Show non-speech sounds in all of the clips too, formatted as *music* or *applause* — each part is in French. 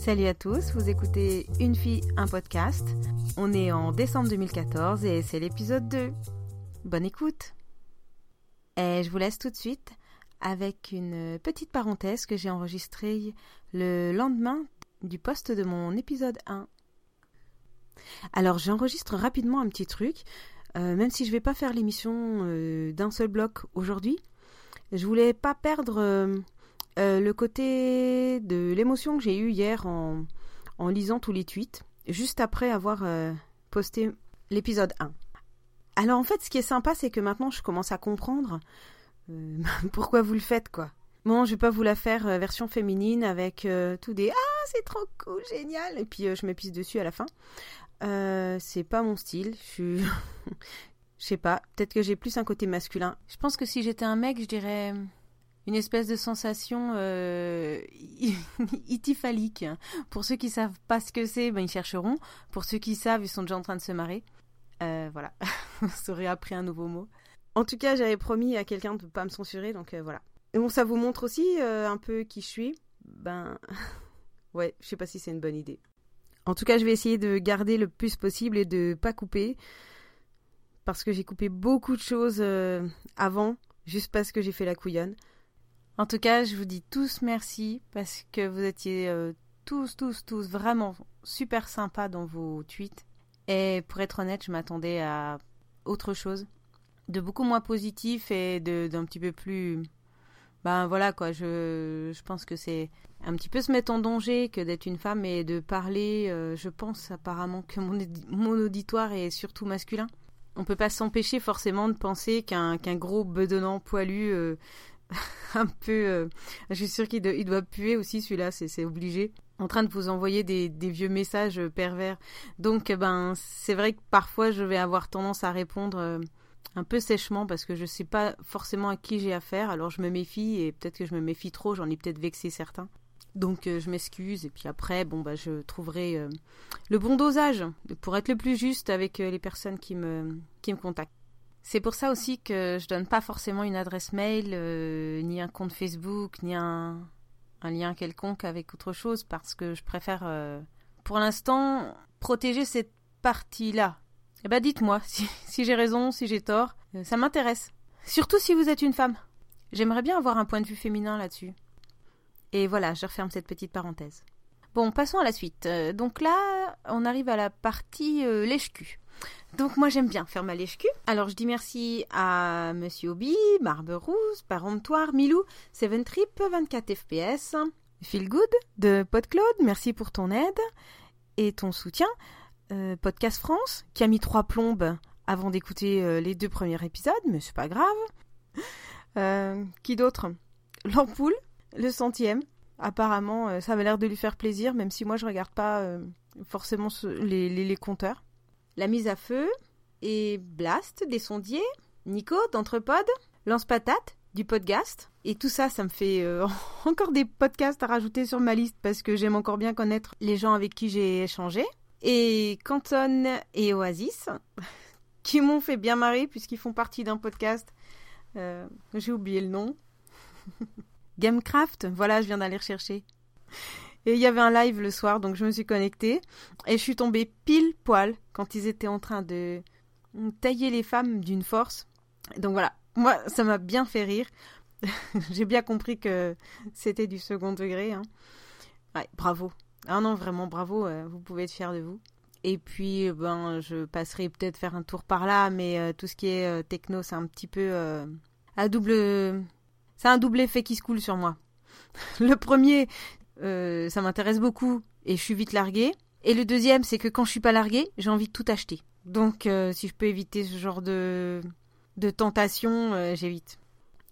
Salut à tous, vous écoutez Une fille, un podcast. On est en décembre 2014 et c'est l'épisode 2. Bonne écoute Et je vous laisse tout de suite avec une petite parenthèse que j'ai enregistrée le lendemain du poste de mon épisode 1. Alors j'enregistre rapidement un petit truc, euh, même si je vais pas faire l'émission euh, d'un seul bloc aujourd'hui. Je voulais pas perdre euh, le côté de l'émotion que j'ai eue hier en, lisant tous les tweets, juste après avoir posté l'épisode 1. Alors en fait, ce qui est sympa, c'est que maintenant je commence à comprendre *laughs* pourquoi vous le faites, quoi. Bon, je vais pas vous la faire version féminine avec tout des ah c'est trop cool, génial, et puis je me pisse dessus à la fin. Euh, c'est pas mon style. Je suis. *laughs* Je sais pas. Peut-être que j'ai plus un côté masculin. Je pense que si j'étais un mec, je dirais une espèce de sensation euh. *laughs* Pour ceux qui savent pas ce que c'est, ben, ils chercheront. Pour ceux qui savent, ils sont déjà en train de se marrer. Euh, voilà. *laughs* Ça aurait appris un nouveau mot. En tout cas, j'avais promis à quelqu'un de pas me censurer, donc euh, voilà. Et bon, ça vous montre aussi un peu qui je suis? Ben, *laughs* ouais, je sais pas si c'est une bonne idée. En tout cas, je vais essayer de garder le plus possible et de pas couper. Parce que j'ai coupé beaucoup de choses euh, avant, juste parce que j'ai fait la couillonne. En tout cas, je vous dis tous merci parce que vous étiez euh, tous, tous, tous vraiment super sympas dans vos tweets. Et pour être honnête, je m'attendais à autre chose, de beaucoup moins positif et d'un petit peu plus ben voilà quoi, je, je pense que c'est un petit peu se mettre en danger que d'être une femme et de parler, euh, je pense apparemment que mon, mon auditoire est surtout masculin. On peut pas s'empêcher forcément de penser qu'un gros bedonnant poilu euh, *laughs* un peu euh, je suis sûre qu'il il doit puer aussi celui-là, c'est obligé en train de vous envoyer des, vieux messages pervers. Donc ben c'est vrai que parfois je vais avoir tendance à répondre un peu sèchement parce que je ne sais pas forcément à qui j'ai affaire, alors je me méfie et peut-être que je me méfie trop, j'en ai peut-être vexé certains. Donc euh, je m'excuse et puis après bon bah je trouverai euh, le bon dosage pour être le plus juste avec euh, les personnes qui me qui me contactent. C'est pour ça aussi que je donne pas forcément une adresse mail, ni un compte Facebook, ni un, lien quelconque avec autre chose parce que je préfère pour l'instant protéger cette partie-là eh ben dites-moi *laughs* si, j'ai raison, si j'ai tort. Euh, ça m'intéresse. Surtout si vous êtes une femme. J'aimerais bien avoir un point de vue féminin là-dessus. Et voilà, je referme cette petite parenthèse. Bon, passons à la suite. Euh, donc là, on arrive à la partie euh, lèche-cul. Donc moi j'aime bien faire ma lèche-cul. Alors je dis merci à Monsieur Obi, Barbe Rousse, Parentoire, Milou, Seven Trip, 24 FPS, Feel Good de PodCloud, merci pour ton aide et ton soutien. Euh, Podcast France, qui a mis trois plombes avant d'écouter euh, les deux premiers épisodes, mais c'est pas grave. Euh, qui d'autre? L'ampoule, le centième. Apparemment, ça avait l'air de lui faire plaisir, même si moi je regarde pas forcément les, les, compteurs. La mise à feu et Blast des sondiers, Nico d'Entrepod, Lance Patate du podcast. Et tout ça, ça me fait *laughs* encore des podcasts à rajouter sur ma liste parce que j'aime encore bien connaître les gens avec qui j'ai échangé et Canton et Oasis, *laughs* qui m'ont fait bien marrer puisqu'ils font partie d'un podcast. Euh, j'ai oublié le nom. *laughs* Gamecraft, voilà, je viens d'aller rechercher. Et il y avait un live le soir, donc je me suis connectée. Et je suis tombée pile poil quand ils étaient en train de tailler les femmes d'une force. Donc voilà, moi, ça m'a bien fait rire. *laughs* J'ai bien compris que c'était du second degré. Hein. Bravo. Ah non, vraiment bravo, euh, vous pouvez être fier de vous. Et puis, ben, je passerai peut-être faire un tour par là, mais euh, tout ce qui est euh, techno, c'est un petit peu à double. C'est un double effet qui se coule sur moi. *laughs* le premier, ça m'intéresse beaucoup et je suis vite larguée. Et le deuxième, c'est que quand je suis pas larguée, j'ai envie de tout acheter. Donc, si je peux éviter ce genre de, de tentation, j'évite.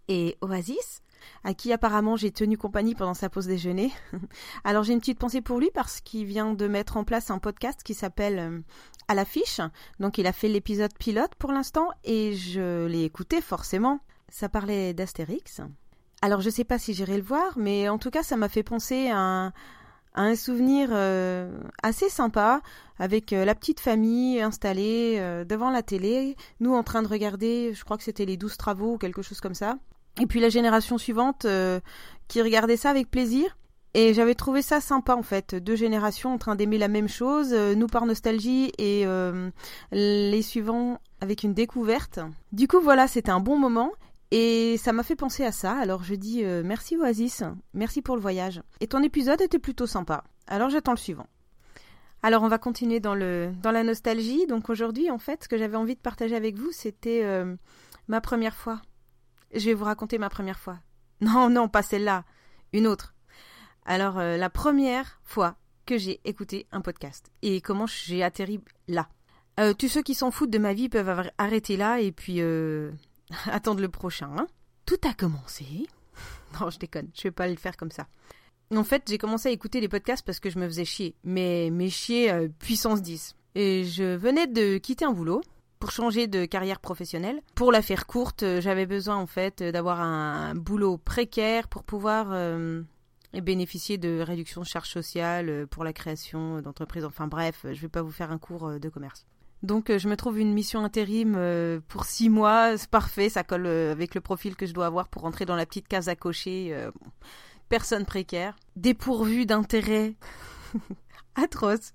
Et Oasis, à qui apparemment j'ai tenu compagnie pendant sa pause déjeuner. *laughs* Alors j'ai une petite pensée pour lui parce qu'il vient de mettre en place un podcast qui s'appelle euh, À l'affiche. Donc il a fait l'épisode pilote pour l'instant et je l'ai écouté forcément. Ça parlait d'Astérix. Alors je sais pas si j'irai le voir, mais en tout cas ça m'a fait penser à un, souvenir euh, assez sympa avec euh, la petite famille installée devant la télé, nous en train de regarder, je crois que c'était les douze travaux ou quelque chose comme ça. Et puis la génération suivante euh, qui regardait ça avec plaisir. Et j'avais trouvé ça sympa en fait, deux générations en train d'aimer la même chose, euh, nous par nostalgie et euh, les suivants avec une découverte. Du coup voilà, c'était un bon moment. Et ça m'a fait penser à ça, alors je dis euh, merci Oasis, merci pour le voyage. Et ton épisode était plutôt sympa, alors j'attends le suivant. Alors on va continuer dans, le, dans la nostalgie, donc aujourd'hui en fait ce que j'avais envie de partager avec vous c'était ma première fois. Je vais vous raconter ma première fois. *laughs* Non, non, pas celle-là, une autre. Alors, euh, la première fois que j'ai écouté un podcast et comment j'ai atterri là. Euh, tous ceux qui s'en foutent de ma vie peuvent arrêter là et puis euh, *laughs* attendre le prochain. Hein. Tout a commencé. *laughs* non, je déconne, je vais pas le faire comme ça. En fait, j'ai commencé à écouter les podcasts parce que je me faisais chier, mais, mais chier puissance 10. Et je venais de quitter un boulot pour changer de carrière professionnelle. Pour la faire courte, j'avais besoin en fait d'avoir un boulot précaire pour pouvoir et bénéficier de réductions de charges sociales euh, pour la création d'entreprises. Enfin bref, je vais pas vous faire un cours euh, de commerce. Donc euh, je me trouve une mission intérim pour six mois, c'est parfait, ça colle avec le profil que je dois avoir pour rentrer dans la petite case à cocher. Personne précaire, dépourvu d'intérêt *laughs* atroce.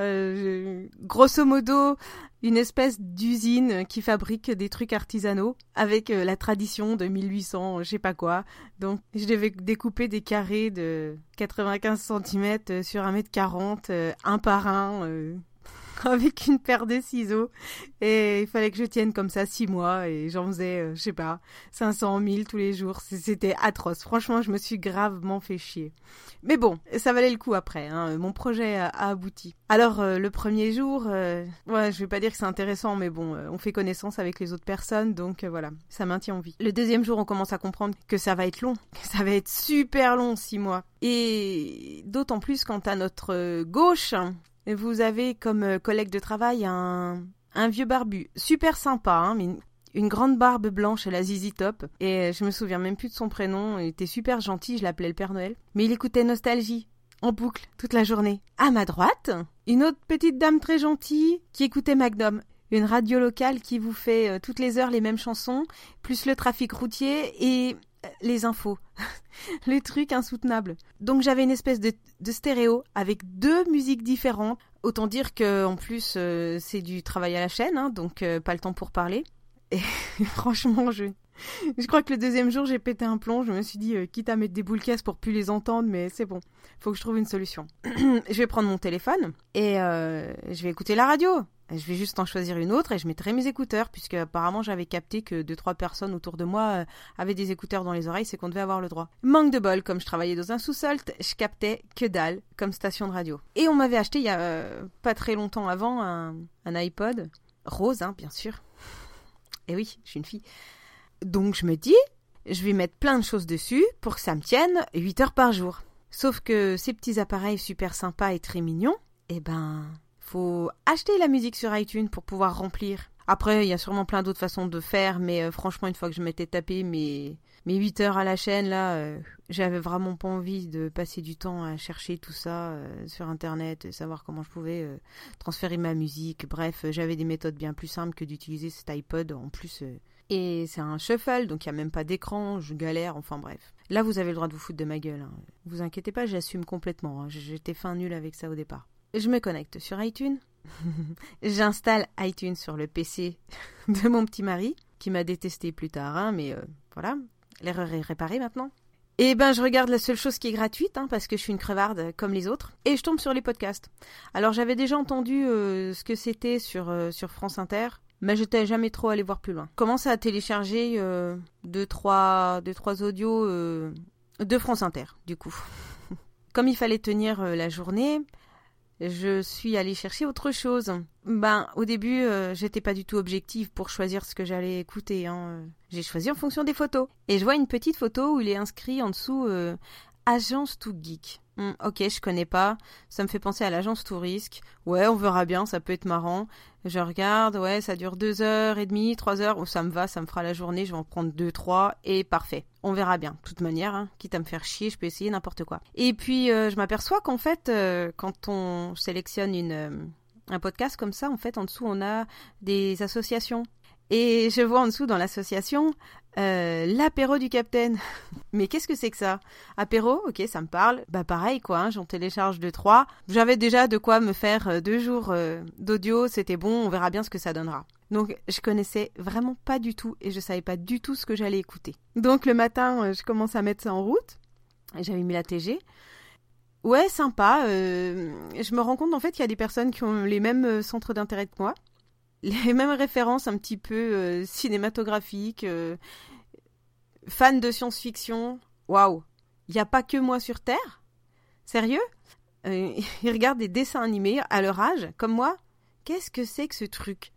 Euh, grosso modo, une espèce d'usine qui fabrique des trucs artisanaux avec euh, la tradition de 1800, je sais pas quoi. Donc, je devais découper des carrés de 95 cm sur 1m40, un par un, *laughs* avec une paire de ciseaux. Et il fallait que je tienne comme ça six mois et j'en faisais, euh, je sais pas, 500 000 tous les jours. C'était atroce. Franchement, je me suis gravement fait chier. Mais bon, ça valait le coup après. Hein. Mon projet a, abouti. Alors, euh, le premier jour, euh, je vais pas dire que c'est intéressant, mais bon, on fait connaissance avec les autres personnes, donc voilà, ça maintient en vie. Le deuxième jour, on commence à comprendre que ça va être long, *laughs* que ça va être super long, six mois. Et d'autant plus quand à notre gauche, vous avez comme euh, collègue de travail un, un vieux barbu, super sympa, hein, une, grande barbe blanche à la Zizi Top. Et je me souviens même plus de son prénom. Il était super gentil, je l'appelais le Père Noël. Mais il écoutait Nostalgie en boucle toute la journée. À ma droite, une autre petite dame très gentille qui écoutait Magnum. Une radio locale qui vous fait euh, toutes les heures les mêmes chansons, plus le trafic routier et les infos. *laughs* les trucs insoutenables. Donc j'avais une espèce de, stéréo avec deux musiques différentes. Autant dire que en plus euh, c'est du travail à la chaîne, hein, donc euh, pas le temps pour parler. Et *laughs* franchement, je, je crois que le deuxième jour j'ai pété un plomb. Je me suis dit, euh, quitte à mettre des boules caisses pour plus les entendre, mais c'est bon. Faut que je trouve une solution. *clears throat* je vais prendre mon téléphone et je vais écouter la radio. Je vais juste en choisir une autre et je mettrai mes écouteurs, puisque apparemment j'avais capté que deux trois personnes autour de moi euh, avaient des écouteurs dans les oreilles, c'est qu'on devait avoir le droit. Manque de bol, comme je travaillais dans un sous-sol, je captais que dalle comme station de radio. Et on m'avait acheté il y a euh, pas très longtemps avant un, un iPod rose, hein, bien sûr. Et oui, je suis une fille. Donc je me dis, je vais mettre plein de choses dessus pour que ça me tienne 8 heures par jour. Sauf que ces petits appareils super sympas et très mignons, eh ben, faut acheter la musique sur iTunes pour pouvoir remplir. Après, il y a sûrement plein d'autres façons de faire, mais euh, franchement, une fois que je m'étais tapé mes, mes 8 heures à la chaîne, là, euh, j'avais vraiment pas envie de passer du temps à chercher tout ça euh, sur Internet, savoir comment je pouvais transférer ma musique. Bref, j'avais des méthodes bien plus simples que d'utiliser cet iPod en plus. et c'est un shuffle, donc il n'y a même pas d'écran, je galère, enfin bref. Là, vous avez le droit de vous foutre de ma gueule. Hein. Vous inquiétez pas, j'assume complètement. Hein. J'étais fin nul avec ça au départ. Je me connecte sur iTunes. *laughs* J'installe iTunes sur le PC *laughs* de mon petit mari, qui m'a détesté plus tard, hein, mais euh, voilà, l'erreur est réparée maintenant. Et ben je regarde la seule chose qui est gratuite, hein, parce que je suis une crevarde comme les autres, et je tombe sur les podcasts. Alors j'avais déjà entendu euh, ce que c'était sur, euh, sur France Inter, mais j'étais jamais trop allé voir plus loin. Commence à télécharger deux, trois, deux, trois audios de France Inter, du coup. *laughs* Comme il fallait tenir la journée, je suis allée chercher autre chose. Ben, au début, euh, j'étais pas du tout objective pour choisir ce que j'allais écouter. Hein. J'ai choisi en fonction des photos. Et je vois une petite photo où il est inscrit en dessous euh, Agence to Geek. Hmm, ok, je connais pas. Ça me fait penser à l'agence Tourisque. Ouais, on verra bien, ça peut être marrant. Je regarde, ouais, ça dure deux heures et demie, trois heures. Oh, ça me va, ça me fera la journée. Je vais en prendre deux, trois et parfait. On verra bien. De toute manière, hein, quitte à me faire chier, je peux essayer n'importe quoi. Et puis, euh, je m'aperçois qu'en fait, euh, quand on sélectionne une, euh, un podcast comme ça, en fait, en dessous, on a des associations. Et je vois en dessous dans l'association euh, l'apéro du capitaine. *laughs* Mais qu'est-ce que c'est que ça? Apéro, ok, ça me parle. Bah pareil quoi, hein, j'en télécharge deux trois. J'avais déjà de quoi me faire euh, deux jours euh, d'audio, c'était bon, on verra bien ce que ça donnera. Donc je connaissais vraiment pas du tout et je savais pas du tout ce que j'allais écouter. Donc le matin, je commence à mettre ça en route. J'avais mis la TG. Ouais, sympa. je me rends compte en fait qu'il y a des personnes qui ont les mêmes centres d'intérêt que moi les mêmes références un petit peu euh, cinématographiques, euh, fan de science-fiction. Waouh, il n'y a pas que moi sur Terre? Sérieux? Euh, *laughs* Ils regardent des dessins animés à leur âge, comme moi? Qu'est-ce que c'est que ce truc?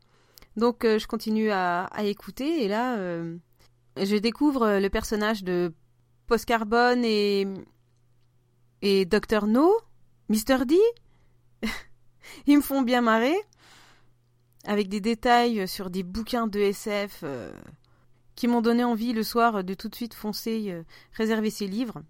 Donc je continue à, écouter et là, je découvre le personnage de Post Carbone et, et Dr. No, Mr. D? *laughs* Ils me font bien marrer avec des détails sur des bouquins de SF euh, qui m'ont donné envie le soir de tout de suite foncer euh, réserver ces livres.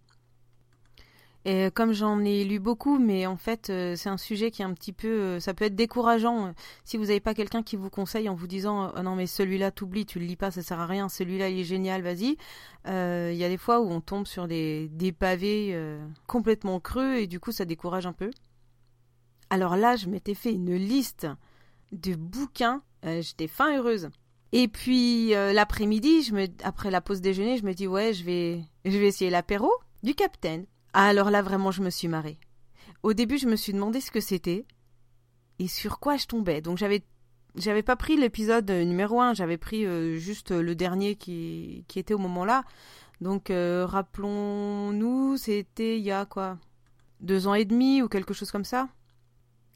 Et comme j'en ai lu beaucoup, mais en fait, euh, c'est un sujet qui est un petit peu. ça peut être décourageant si vous n'avez pas quelqu'un qui vous conseille en vous disant oh non, mais celui-là, t'oublies, tu le lis pas, ça sert à rien, celui-là, il est génial, vas-y. Il y a des fois où on tombe sur des, des pavés complètement creux et du coup, ça décourage un peu. Alors là, je m'étais fait une liste de bouquins. Euh, j'étais fin heureuse. Et puis euh, l'après-midi, après la pause déjeuner, je me dis ouais, je vais, je vais essayer l'apéro du capitaine. alors là, vraiment, je me suis marrée. Au début, je me suis demandé ce que c'était et sur quoi je tombais. Donc j'avais, j'avais pas pris l'épisode numéro 1, j'avais pris euh, juste le dernier qui, qui était au moment-là. Donc rappelons-nous, c'était il y a quoi? Deux ans et demi ou quelque chose comme ça?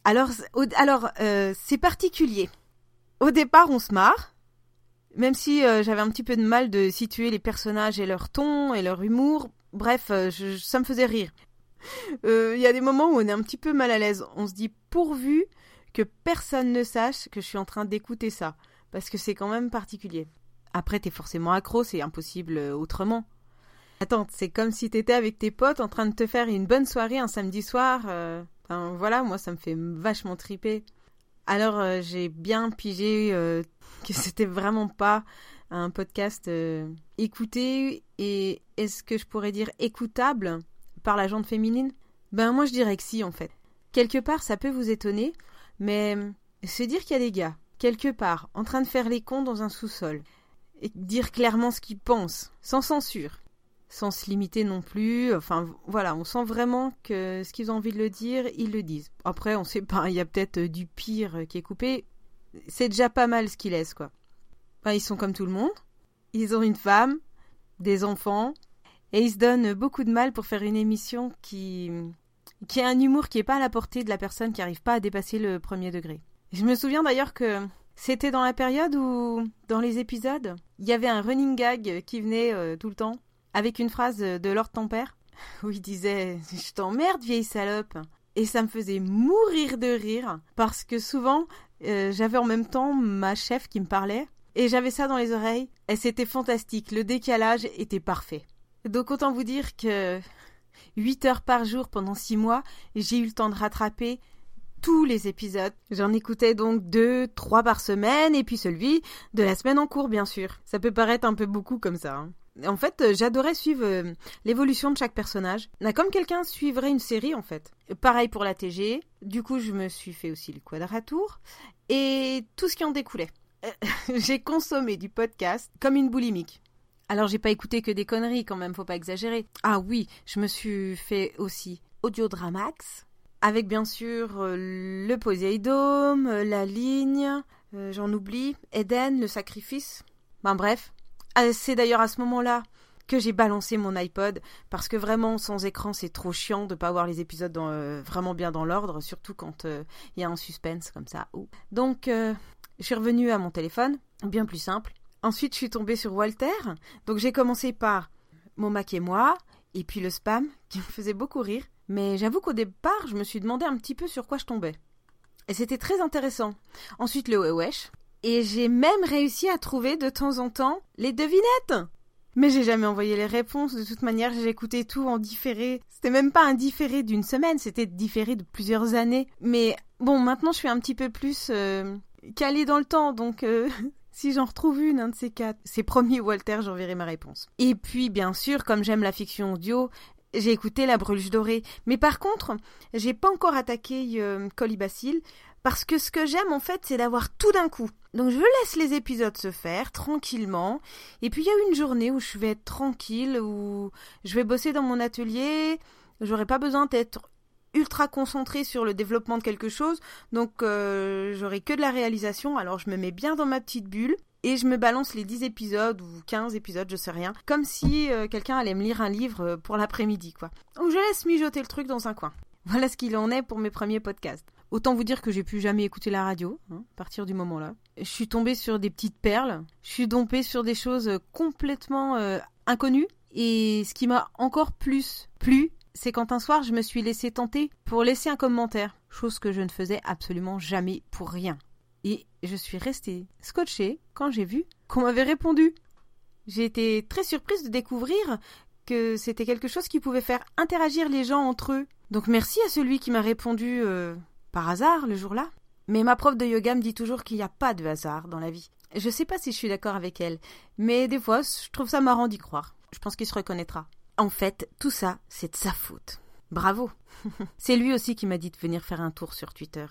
Alors, alors euh, c'est particulier. Au départ, on se marre, même si euh, j'avais un petit peu de mal de situer les personnages et leur ton et leur humour. Bref, euh, ça me faisait rire. Il y a des moments où on est un petit peu mal à l'aise. On se dit pourvu que personne ne sache que je suis en train d'écouter ça, parce que c'est quand même particulier. Après, t'es forcément accro, c'est impossible autrement. Attends, c'est comme si t'étais avec tes potes en train de te faire une bonne soirée un samedi soir voilà, moi ça me fait vachement triper. Alors euh, j'ai bien pigé euh, que *laughs* c'était vraiment pas un podcast euh, écouté et est-ce que je pourrais dire écoutable par la gente féminine? Ben moi je dirais que si en fait. Quelque part ça peut vous étonner, mais se dire qu'il y a des gars quelque part en train de faire les cons dans un sous-sol et dire clairement ce qu'ils pensent, sans censure, sans se limiter non plus. Enfin, voilà, on sent vraiment que ce qu'ils ont envie de le dire, ils le disent. Après, on sait pas, il y a peut-être euh, du pire qui est coupé. C'est déjà pas mal ce qu'ils laissent, quoi. ils sont comme tout le monde. Ils ont une femme, des enfants, et ils se donnent beaucoup de mal pour faire une émission qui, qui a un humour qui est pas à la portée de la personne qui n'arrive pas à dépasser le premier degré. Je me souviens d'ailleurs que c'était dans la période où, dans les épisodes, il y avait un running gag qui venait euh, tout le temps avec une phrase de Lord ton père *laughs* où il disait Je t'emmerde, vieille salope. Et ça me faisait mourir de rire parce que souvent euh, j'avais en même temps ma chef qui me parlait et j'avais ça dans les oreilles et c'était fantastique. Le décalage était parfait. Donc autant vous dire que 8 heures par jour pendant 6 mois, j'ai eu le temps de rattraper tous les épisodes. J'en écoutais donc deux, trois par semaine et puis celui de la semaine en cours bien sûr. Ça peut paraître un peu beaucoup comme ça. Hein. En fait, euh, j'adorais suivre euh, l'évolution de chaque personnage. Comme quelqu'un suivrait une série, en fait. Pareil pour la TG. Du coup, je me suis fait aussi le quadratour. Et tout ce qui en découlait. *laughs* j'ai consommé du podcast comme une boulimique. Alors, j'ai pas écouté que des conneries, quand même, faut pas exagérer. Ah oui, je me suis fait aussi Audiodramax. Avec bien sûr euh, le Poséidome, la ligne, j'en oublie, Eden, le sacrifice. Ben bref, c'est d'ailleurs à ce moment-là que j'ai balancé mon iPod parce que vraiment sans écran c'est trop chiant de pas avoir les épisodes euh, vraiment bien dans l'ordre surtout quand euh, il y a un suspense comme ça. Donc euh, je suis revenue à mon téléphone, bien plus simple. Ensuite je suis tombée sur Walter. Donc j'ai commencé par mon Mac et moi et puis le spam *laughs* qui me faisait beaucoup rire. Mais j'avoue qu'au départ je me suis demandé un petit peu sur quoi je tombais. Et c'était très intéressant. Ensuite le wesh et j'ai même réussi à trouver de temps en temps les devinettes. Mais j'ai jamais envoyé les réponses. De toute manière, j'ai écouté tout en différé. C'était même pas un différé d'une semaine, c'était différé de plusieurs années. Mais bon, maintenant, je suis un petit peu plus euh, calée dans le temps, donc euh, *laughs* Si j'en retrouve une, un de ces quatre, c'est promis Walter, j'enverrai ma réponse. Et puis, bien sûr, comme j'aime la fiction audio, j'ai écouté La Bruche Dorée. Mais par contre, j'ai pas encore attaqué euh, Colibacille, parce que ce que j'aime en fait, c'est d'avoir tout d'un coup. Donc je laisse les épisodes se faire tranquillement. Et puis il y a une journée où je vais être tranquille, où je vais bosser dans mon atelier. J'aurai pas besoin d'être ultra concentré sur le développement de quelque chose, donc euh, j'aurai que de la réalisation, alors je me mets bien dans ma petite bulle et je me balance les 10 épisodes ou 15 épisodes, je sais rien, comme si euh, quelqu'un allait me lire un livre euh, pour l'après-midi, quoi. Donc je laisse mijoter le truc dans un coin. Voilà ce qu'il en est pour mes premiers podcasts. Autant vous dire que j'ai plus jamais écouté la radio, hein, à partir du moment-là. Je suis tombée sur des petites perles, je suis tombée sur des choses complètement inconnues, et ce qui m'a encore plus plu, c'est quand un soir je me suis laissé tenter pour laisser un commentaire, chose que je ne faisais absolument jamais pour rien. Et je suis restée scotchée quand j'ai vu qu'on m'avait répondu. J'ai été très surprise de découvrir que c'était quelque chose qui pouvait faire interagir les gens entre eux. Donc merci à celui qui m'a répondu euh, par hasard le jour-là. Mais ma prof de yoga me dit toujours qu'il n'y a pas de hasard dans la vie. Je sais pas si je suis d'accord avec elle, mais des fois je trouve ça marrant d'y croire. Je pense qu'il se reconnaîtra. En fait, tout ça, c'est de sa faute. Bravo. *laughs* c'est lui aussi qui m'a dit de venir faire un tour sur Twitter.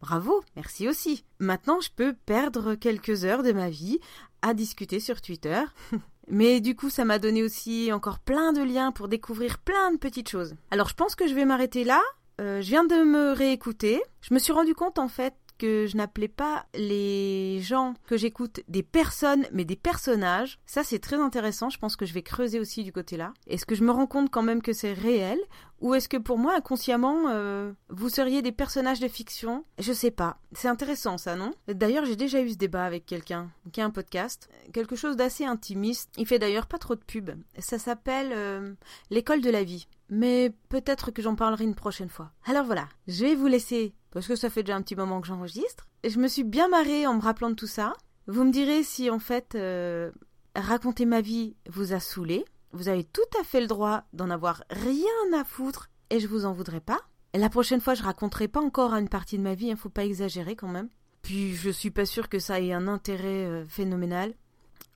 Bravo, merci aussi. Maintenant, je peux perdre quelques heures de ma vie à discuter sur Twitter. *laughs* Mais du coup, ça m'a donné aussi encore plein de liens pour découvrir plein de petites choses. Alors, je pense que je vais m'arrêter là. Euh, je viens de me réécouter. Je me suis rendu compte en fait que je n'appelais pas les gens que j'écoute des personnes, mais des personnages. Ça, c'est très intéressant. Je pense que je vais creuser aussi du côté-là. Est-ce que je me rends compte quand même que c'est réel? Ou est-ce que pour moi, inconsciemment, euh, vous seriez des personnages de fiction? Je sais pas. C'est intéressant, ça, non? D'ailleurs, j'ai déjà eu ce débat avec quelqu'un qui a un podcast. Quelque chose d'assez intimiste. Il fait d'ailleurs pas trop de pub. Ça s'appelle euh, L'école de la vie mais peut-être que j'en parlerai une prochaine fois. Alors voilà, je vais vous laisser, parce que ça fait déjà un petit moment que j'enregistre. Je me suis bien marrée en me rappelant de tout ça. Vous me direz si en fait euh, raconter ma vie vous a saoulé. Vous avez tout à fait le droit d'en avoir rien à foutre et je vous en voudrais pas. La prochaine fois, je raconterai pas encore une partie de ma vie, il hein, faut pas exagérer quand même. Puis je suis pas sûre que ça ait un intérêt euh, phénoménal.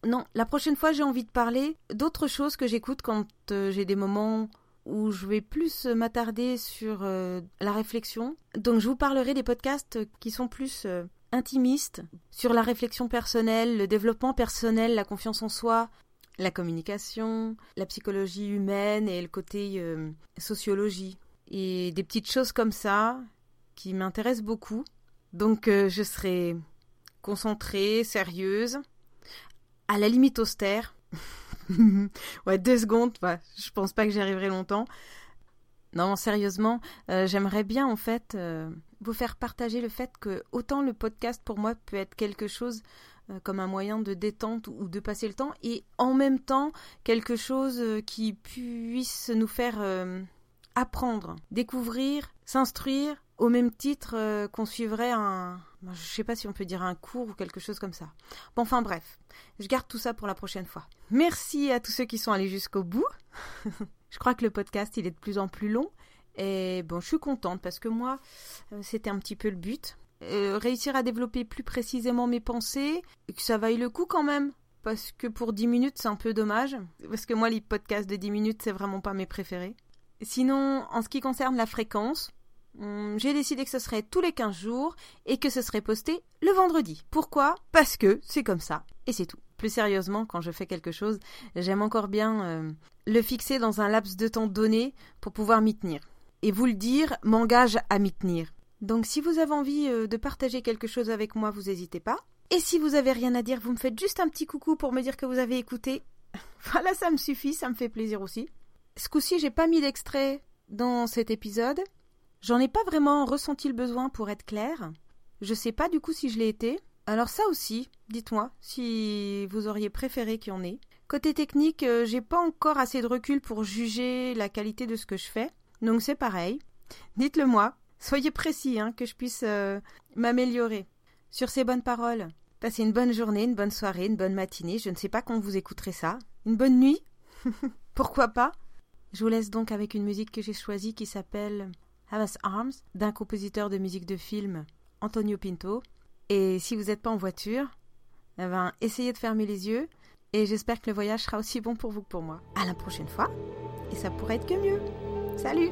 Non, la prochaine fois, j'ai envie de parler d'autres choses que j'écoute quand euh, j'ai des moments où je vais plus m'attarder sur euh, la réflexion. Donc je vous parlerai des podcasts qui sont plus euh, intimistes, sur la réflexion personnelle, le développement personnel, la confiance en soi, la communication, la psychologie humaine et le côté euh, sociologie. Et des petites choses comme ça qui m'intéressent beaucoup. Donc je serai concentrée, sérieuse, à la limite austère. *laughs* *laughs* ouais, deux secondes, je pense pas que j'y arriverai longtemps. Non, sérieusement, euh, j'aimerais bien en fait euh, vous faire partager le fait que autant le podcast pour moi peut être quelque chose euh, comme un moyen de détente ou de passer le temps et en même temps quelque chose qui puisse nous faire apprendre, découvrir, s'instruire au même titre qu'on suivrait un, je sais pas si on peut dire un cours ou quelque chose comme ça. Bon, enfin bref, je garde tout ça pour la prochaine fois. Merci à tous ceux qui sont allés jusqu'au bout. *laughs* je crois que le podcast, il est de plus en plus long. Et bon, je suis contente parce que moi, euh, c'était un petit peu le but. Euh, réussir à développer plus précisément mes pensées que ça vaille le coup quand même. Parce que pour 10 minutes, c'est un peu dommage. Parce que moi, les podcasts de 10 minutes, c'est vraiment pas mes préférés. Sinon, en ce qui concerne la fréquence, j'ai décidé que ce serait tous les 15 jours et que ce serait posté le vendredi. Pourquoi? Parce que c'est comme ça et c'est tout. Plus sérieusement, quand je fais quelque chose, j'aime encore bien euh, le fixer dans un laps de temps donné pour pouvoir m'y tenir. Et vous le dire m'engage à m'y tenir. Donc si vous avez envie euh, de partager quelque chose avec moi, vous n'hésitez pas. Et si vous avez rien à dire, vous me faites juste un petit coucou pour me dire que vous avez écouté. *laughs* voilà, ça me suffit, ça me fait plaisir aussi. Ce coup-ci, j'ai pas mis d'extrait dans cet épisode J'en ai pas vraiment ressenti le besoin pour être clair. Je sais pas du coup si je l'ai été. Alors ça aussi, dites-moi si vous auriez préféré qu'il y en ait. Côté technique, euh, j'ai pas encore assez de recul pour juger la qualité de ce que je fais. Donc c'est pareil. Dites-le moi. Soyez précis, hein, que je puisse euh, m'améliorer. Sur ces bonnes paroles, passez une bonne journée, une bonne soirée, une bonne matinée. Je ne sais pas quand vous écouterez ça. Une bonne nuit *laughs* Pourquoi pas? Je vous laisse donc avec une musique que j'ai choisie qui s'appelle Havas Arms d'un compositeur de musique de film, Antonio Pinto. Et si vous n'êtes pas en voiture, eh ben, essayez de fermer les yeux et j'espère que le voyage sera aussi bon pour vous que pour moi. À la prochaine fois et ça pourrait être que mieux. Salut